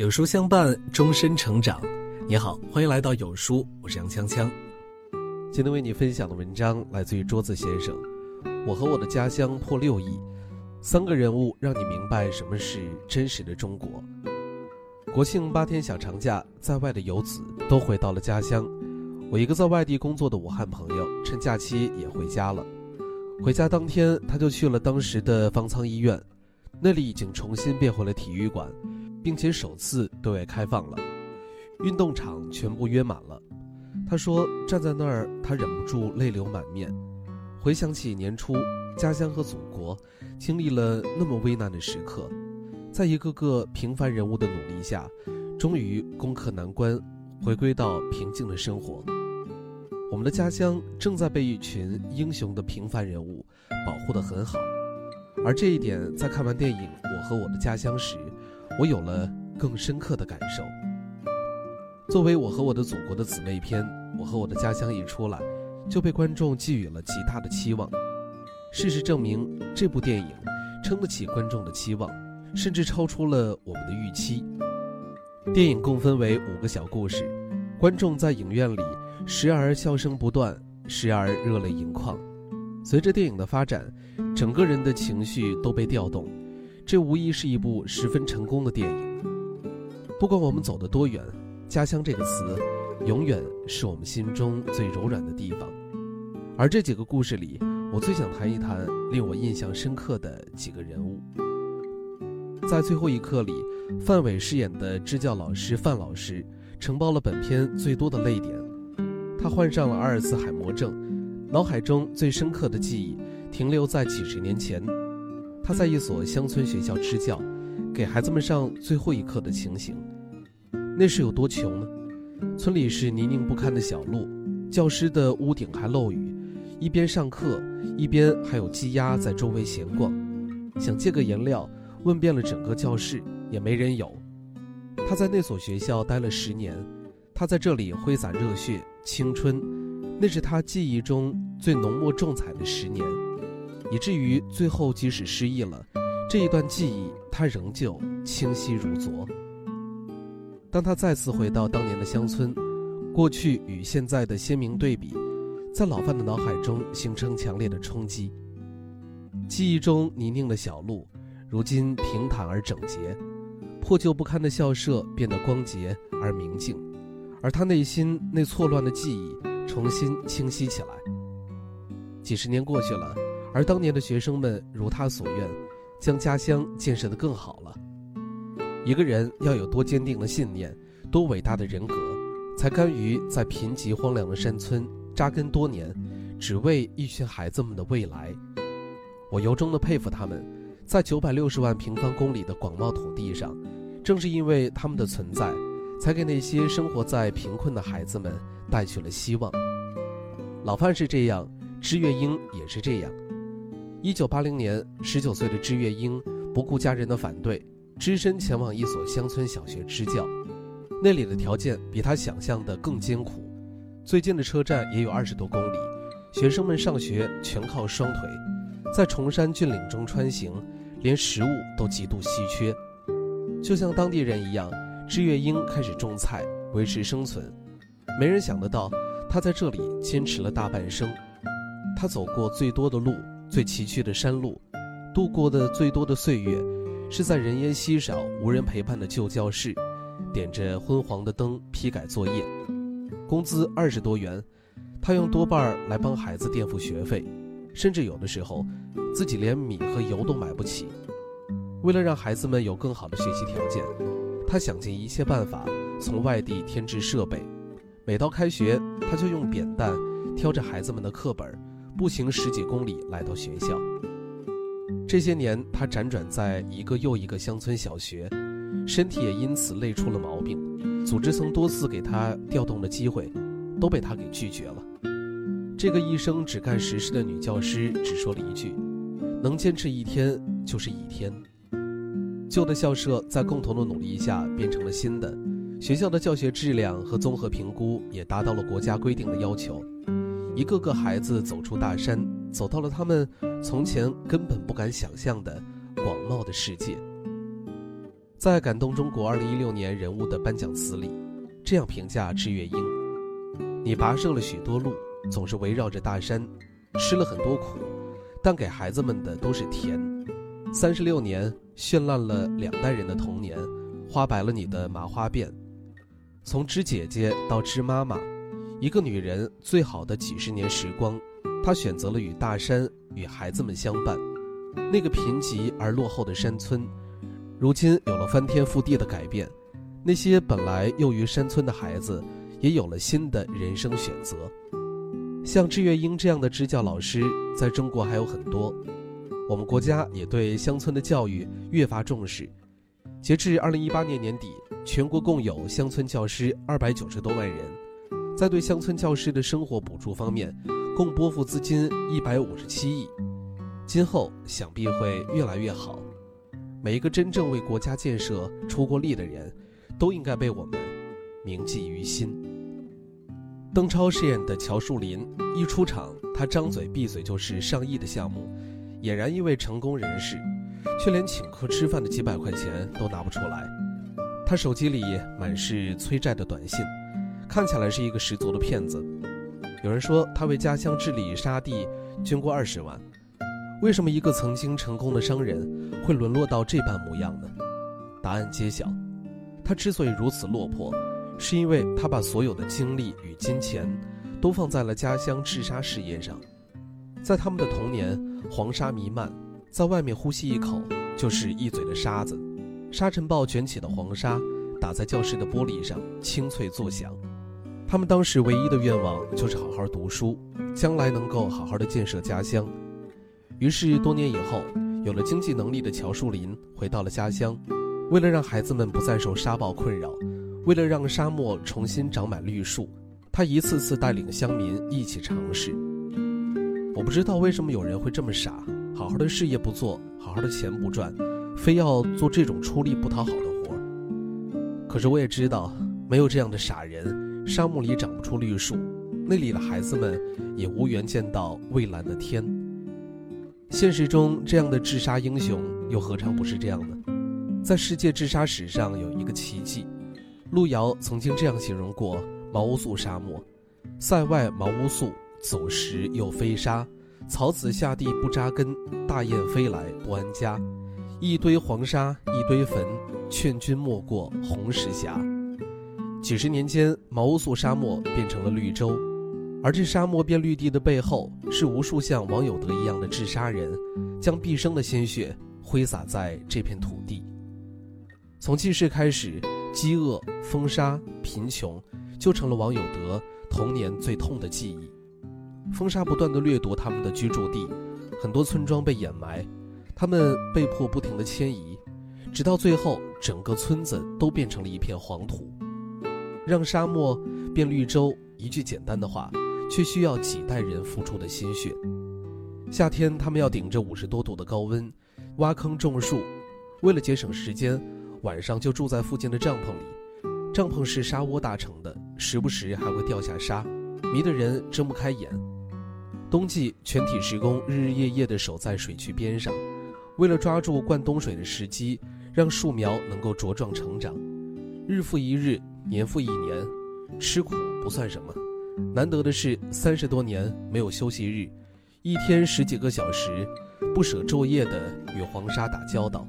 有书相伴，终身成长。你好，欢迎来到有书，我是杨锵锵。今天为你分享的文章来自于桌子先生。我和我的家乡破六亿，三个人物让你明白什么是真实的中国。国庆八天小长假，在外的游子都回到了家乡。我一个在外地工作的武汉朋友，趁假期也回家了。回家当天，他就去了当时的方舱医院，那里已经重新变回了体育馆。并且首次对外开放了，运动场全部约满了。他说：“站在那儿，他忍不住泪流满面，回想起年初家乡和祖国经历了那么危难的时刻，在一个个平凡人物的努力下，终于攻克难关，回归到平静的生活。我们的家乡正在被一群英雄的平凡人物保护得很好，而这一点，在看完电影《我和我的家乡》时。”我有了更深刻的感受。作为我和我的祖国的姊妹篇，我和我的家乡一出来，就被观众寄予了极大的期望。事实证明，这部电影撑得起观众的期望，甚至超出了我们的预期。电影共分为五个小故事，观众在影院里时而笑声不断，时而热泪盈眶。随着电影的发展，整个人的情绪都被调动。这无疑是一部十分成功的电影。不管我们走得多远，家乡这个词，永远是我们心中最柔软的地方。而这几个故事里，我最想谈一谈令我印象深刻的几个人物。在最后一刻里，范伟饰演的支教老师范老师，承包了本片最多的泪点。他患上了阿尔茨海默症，脑海中最深刻的记忆停留在几十年前。他在一所乡村学校支教，给孩子们上最后一课的情形，那是有多穷呢？村里是泥泞不堪的小路，教师的屋顶还漏雨，一边上课，一边还有鸡鸭在周围闲逛。想借个颜料，问遍了整个教室，也没人有。他在那所学校待了十年，他在这里挥洒热血青春，那是他记忆中最浓墨重彩的十年。以至于最后，即使失忆了，这一段记忆他仍旧清晰如昨。当他再次回到当年的乡村，过去与现在的鲜明对比，在老范的脑海中形成强烈的冲击。记忆中泥泞的小路，如今平坦而整洁；破旧不堪的校舍变得光洁而明净，而他内心那错乱的记忆重新清晰起来。几十年过去了。而当年的学生们如他所愿，将家乡建设得更好了。一个人要有多坚定的信念，多伟大的人格，才甘于在贫瘠荒凉的山村扎根多年，只为一群孩子们的未来。我由衷地佩服他们，在九百六十万平方公里的广袤土地上，正是因为他们的存在，才给那些生活在贫困的孩子们带去了希望。老范是这样，支月英也是这样。一九八零年，十九岁的支月英不顾家人的反对，只身前往一所乡村小学支教。那里的条件比他想象的更艰苦，最近的车站也有二十多公里，学生们上学全靠双腿，在崇山峻岭中穿行，连食物都极度稀缺。就像当地人一样，支月英开始种菜维持生存。没人想得到，他在这里坚持了大半生。他走过最多的路。最崎岖的山路，度过的最多的岁月，是在人烟稀少、无人陪伴的旧教室，点着昏黄的灯批改作业。工资二十多元，他用多半来帮孩子垫付学费，甚至有的时候自己连米和油都买不起。为了让孩子们有更好的学习条件，他想尽一切办法从外地添置设备。每到开学，他就用扁担挑着孩子们的课本。步行十几公里来到学校。这些年，他辗转在一个又一个乡村小学，身体也因此累出了毛病。组织曾多次给他调动的机会，都被他给拒绝了。这个一生只干实事的女教师只说了一句：“能坚持一天就是一天。”旧的校舍在共同的努力下变成了新的，学校的教学质量和综合评估也达到了国家规定的要求。一个个孩子走出大山，走到了他们从前根本不敢想象的广袤的世界。在感动中国二零一六年人物的颁奖词里，这样评价志月英：“你跋涉了许多路，总是围绕着大山，吃了很多苦，但给孩子们的都是甜。三十六年绚烂了两代人的童年，花白了你的麻花辫。从知姐姐到知妈妈，一个女人最好的几十年时光，她选择了与大山与孩子们相伴。那个贫瘠而落后的山村。”如今有了翻天覆地的改变，那些本来囿于山村的孩子，也有了新的人生选择。像志月英这样的支教老师，在中国还有很多。我们国家也对乡村的教育越发重视。截至二零一八年年底，全国共有乡村教师二百九十多万人，在对乡村教师的生活补助方面，共拨付资金一百五十七亿。今后想必会越来越好。每一个真正为国家建设出过力的人，都应该被我们铭记于心。邓超饰演的乔树林一出场，他张嘴闭嘴就是上亿的项目，俨然一位成功人士，却连请客吃饭的几百块钱都拿不出来。他手机里满是催债的短信，看起来是一个十足的骗子。有人说他为家乡治理沙地捐过二十万。为什么一个曾经成功的商人会沦落到这般模样呢？答案揭晓，他之所以如此落魄，是因为他把所有的精力与金钱都放在了家乡治沙事业上。在他们的童年，黄沙弥漫，在外面呼吸一口就是一嘴的沙子，沙尘暴卷起的黄沙打在教室的玻璃上，清脆作响。他们当时唯一的愿望就是好好读书，将来能够好好的建设家乡。于是多年以后，有了经济能力的乔树林回到了家乡，为了让孩子们不再受沙暴困扰，为了让沙漠重新长满绿树，他一次次带领乡民一起尝试。我不知道为什么有人会这么傻，好好的事业不做，好好的钱不赚，非要做这种出力不讨好的活。可是我也知道，没有这样的傻人，沙漠里长不出绿树，那里的孩子们也无缘见到蔚蓝的天。现实中，这样的治沙英雄又何尝不是这样呢？在世界治沙史上有一个奇迹，路遥曾经这样形容过毛乌素沙漠：塞外毛乌素，走时又飞沙，草籽下地不扎根，大雁飞来不安家。一堆黄沙一堆坟，劝君莫过红石峡。几十年间，毛乌素沙漠变成了绿洲。而这沙漠变绿地的背后，是无数像王有德一样的治沙人，将毕生的鲜血挥洒在这片土地。从记事开始，饥饿、风沙、贫穷，就成了王有德童年最痛的记忆。风沙不断地掠夺他们的居住地，很多村庄被掩埋，他们被迫不停地迁移，直到最后，整个村子都变成了一片黄土。让沙漠变绿洲，一句简单的话。却需要几代人付出的心血。夏天，他们要顶着五十多度的高温，挖坑种树。为了节省时间，晚上就住在附近的帐篷里。帐篷是沙窝搭成的，时不时还会掉下沙，迷得人睁不开眼。冬季，全体职工日日夜夜地守在水渠边上，为了抓住灌冬水的时机，让树苗能够茁壮成长。日复一日，年复一年，吃苦不算什么。难得的是，三十多年没有休息日，一天十几个小时，不舍昼夜的与黄沙打交道，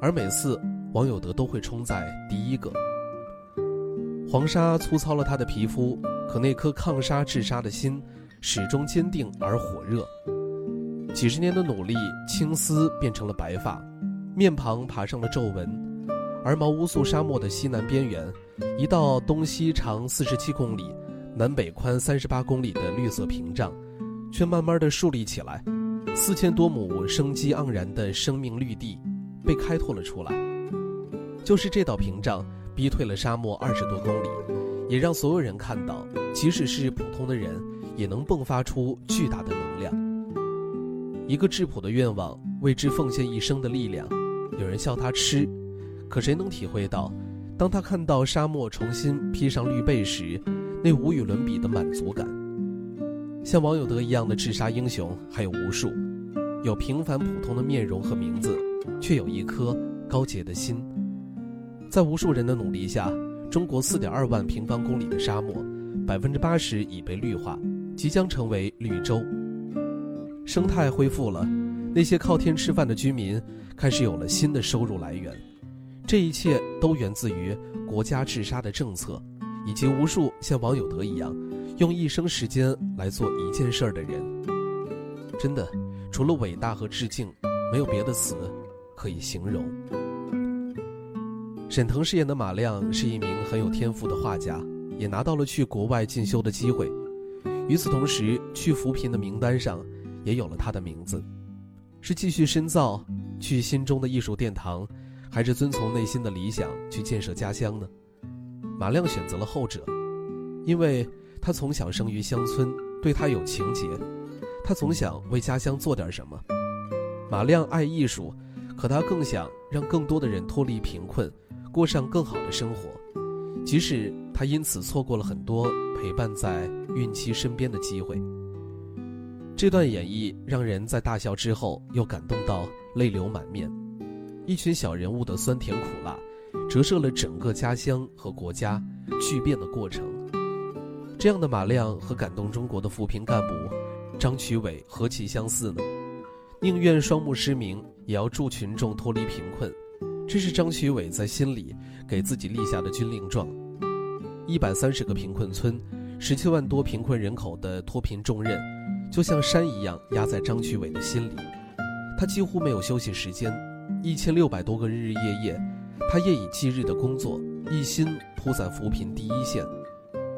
而每次王有德都会冲在第一个。黄沙粗糙了他的皮肤，可那颗抗沙治沙的心始终坚定而火热。几十年的努力，青丝变成了白发，面庞爬上了皱纹，而毛乌素沙漠的西南边缘，一道东西长四十七公里。南北宽三十八公里的绿色屏障，却慢慢的树立起来，四千多亩生机盎然的生命绿地被开拓了出来。就是这道屏障逼退了沙漠二十多公里，也让所有人看到，即使是普通的人，也能迸发出巨大的能量。一个质朴的愿望，为之奉献一生的力量。有人笑他痴，可谁能体会到，当他看到沙漠重新披上绿被时？那无与伦比的满足感，像王有德一样的治沙英雄还有无数，有平凡普通的面容和名字，却有一颗高洁的心。在无数人的努力下，中国四点二万平方公里的沙漠，百分之八十已被绿化，即将成为绿洲。生态恢复了，那些靠天吃饭的居民开始有了新的收入来源。这一切都源自于国家治沙的政策，以及无数像王有德一样用一生时间来做一件事儿的人。真的，除了伟大和致敬，没有别的词可以形容。沈腾饰演的马亮是一名很有天赋的画家，也拿到了去国外进修的机会。与此同时，去扶贫的名单上也有了他的名字。是继续深造，去心中的艺术殿堂，还是遵从内心的理想去建设家乡呢？马亮选择了后者，因为他从小生于乡村，对他有情结，他总想为家乡做点什么。马亮爱艺术，可他更想让更多的人脱离贫困。过上更好的生活，即使他因此错过了很多陪伴在孕期身边的机会。这段演绎让人在大笑之后又感动到泪流满面。一群小人物的酸甜苦辣，折射了整个家乡和国家巨变的过程。这样的马亮和感动中国的扶贫干部张曲伟何其相似呢？宁愿双目失明，也要助群众脱离贫困。这是张学伟在心里给自己立下的军令状。一百三十个贫困村，十七万多贫困人口的脱贫重任，就像山一样压在张学伟的心里。他几乎没有休息时间，一千六百多个日日夜夜，他夜以继日的工作，一心扑在扶贫第一线。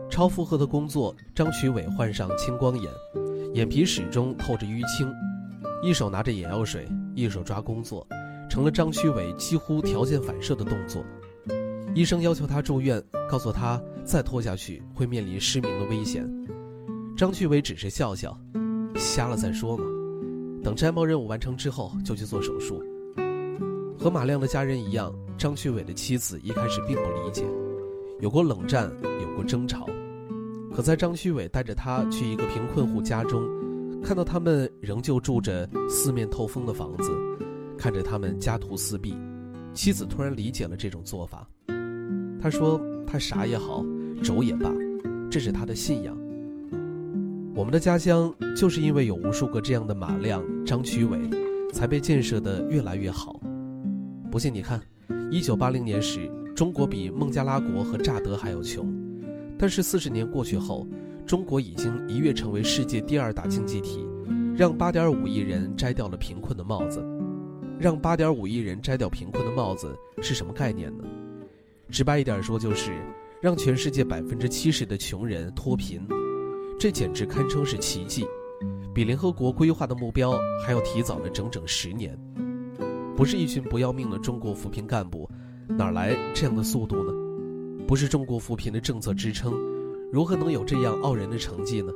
超负荷的工作，张学伟患上青光眼，眼皮始终透着淤青，一手拿着眼药水，一手抓工作。成了张虚伟几乎条件反射的动作。医生要求他住院，告诉他再拖下去会面临失明的危险。张旭伟只是笑笑，瞎了再说嘛。等摘帽任务完成之后就去做手术。和马亮的家人一样，张学伟的妻子一开始并不理解，有过冷战，有过争吵。可在张学伟带着他去一个贫困户家中，看到他们仍旧住着四面透风的房子。看着他们家徒四壁，妻子突然理解了这种做法。他说：“他傻也好，轴也罢，这是他的信仰。我们的家乡就是因为有无数个这样的马亮、张曲伟，才被建设得越来越好。不信你看，一九八零年时，中国比孟加拉国和乍得还要穷，但是四十年过去后，中国已经一跃成为世界第二大经济体，让八点五亿人摘掉了贫困的帽子。”让八点五亿人摘掉贫困的帽子是什么概念呢？直白一点说，就是让全世界百分之七十的穷人脱贫，这简直堪称是奇迹，比联合国规划的目标还要提早了整整十年。不是一群不要命的中国扶贫干部，哪来这样的速度呢？不是中国扶贫的政策支撑，如何能有这样傲人的成绩呢？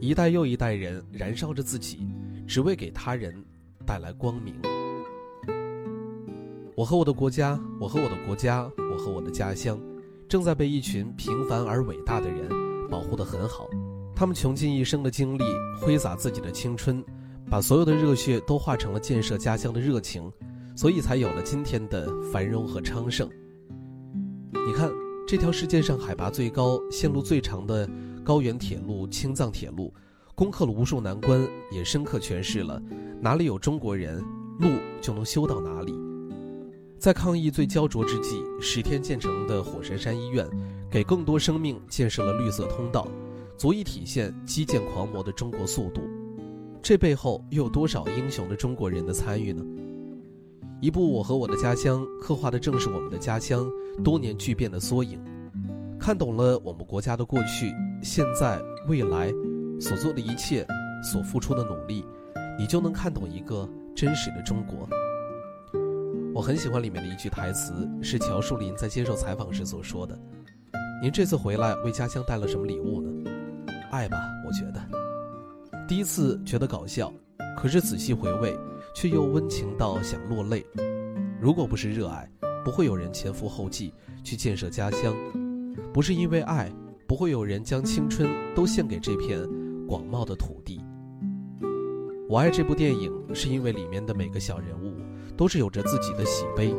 一代又一代人燃烧着自己，只为给他人带来光明。我和我的国家，我和我的国家，我和我的家乡，正在被一群平凡而伟大的人保护得很好。他们穷尽一生的精力，挥洒自己的青春，把所有的热血都化成了建设家乡的热情，所以才有了今天的繁荣和昌盛。你看，这条世界上海拔最高、线路最长的高原铁路——青藏铁路，攻克了无数难关，也深刻诠释了哪里有中国人，路就能修到哪里。在抗疫最焦灼之际，十天建成的火神山医院，给更多生命建设了绿色通道，足以体现基建狂魔的中国速度。这背后又有多少英雄的中国人的参与呢？一部《我和我的家乡》刻画的正是我们的家乡多年巨变的缩影。看懂了我们国家的过去、现在、未来所做的一切，所付出的努力，你就能看懂一个真实的中国。我很喜欢里面的一句台词，是乔树林在接受采访时所说的：“您这次回来为家乡带了什么礼物呢？爱吧，我觉得。第一次觉得搞笑，可是仔细回味，却又温情到想落泪。如果不是热爱，不会有人前赴后继去建设家乡；不是因为爱，不会有人将青春都献给这片广袤的土地。我爱这部电影，是因为里面的每个小人物。”都是有着自己的喜悲，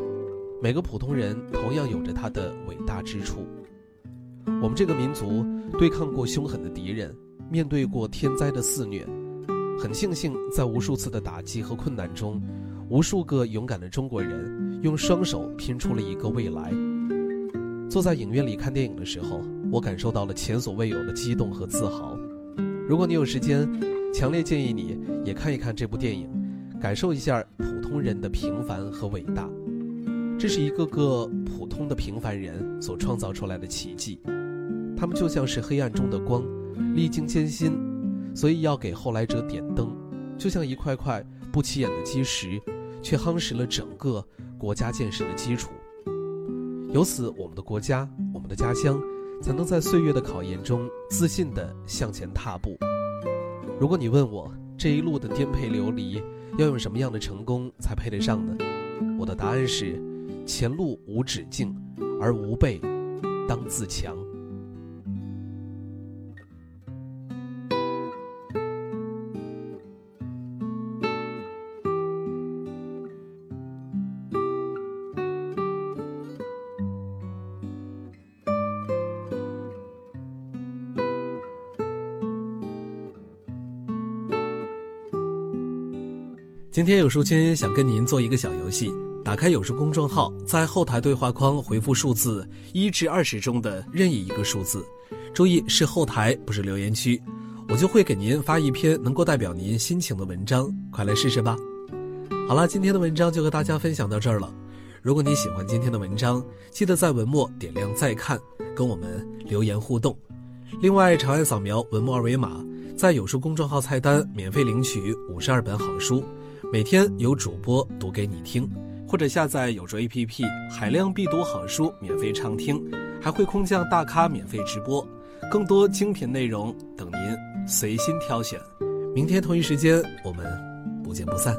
每个普通人同样有着他的伟大之处。我们这个民族对抗过凶狠的敌人，面对过天灾的肆虐，很庆幸在无数次的打击和困难中，无数个勇敢的中国人用双手拼出了一个未来。坐在影院里看电影的时候，我感受到了前所未有的激动和自豪。如果你有时间，强烈建议你也看一看这部电影，感受一下普通人的平凡和伟大。这是一个个普通的平凡人所创造出来的奇迹，他们就像是黑暗中的光，历经艰辛，所以要给后来者点灯，就像一块块不起眼的基石，却夯实了整个国家建设的基础。由此，我们的国家，我们的家乡，才能在岁月的考验中自信地向前踏步。如果你问我这一路的颠沛流离，要用什么样的成功才配得上呢？我的答案是：前路无止境，而吾辈当自强。今天有书君想跟您做一个小游戏，打开有书公众号，在后台对话框回复数字一至二十中的任意一个数字，注意是后台，不是留言区，我就会给您发一篇能够代表您心情的文章，快来试试吧。好了，今天的文章就和大家分享到这儿了。如果你喜欢今天的文章，记得在文末点亮再看，跟我们留言互动。另外，长按扫描文末二维码，在有书公众号菜单免费领取五十二本好书。每天有主播读给你听，或者下载有书 APP，海量必读好书免费畅听，还会空降大咖免费直播，更多精品内容等您随心挑选。明天同一时间，我们不见不散。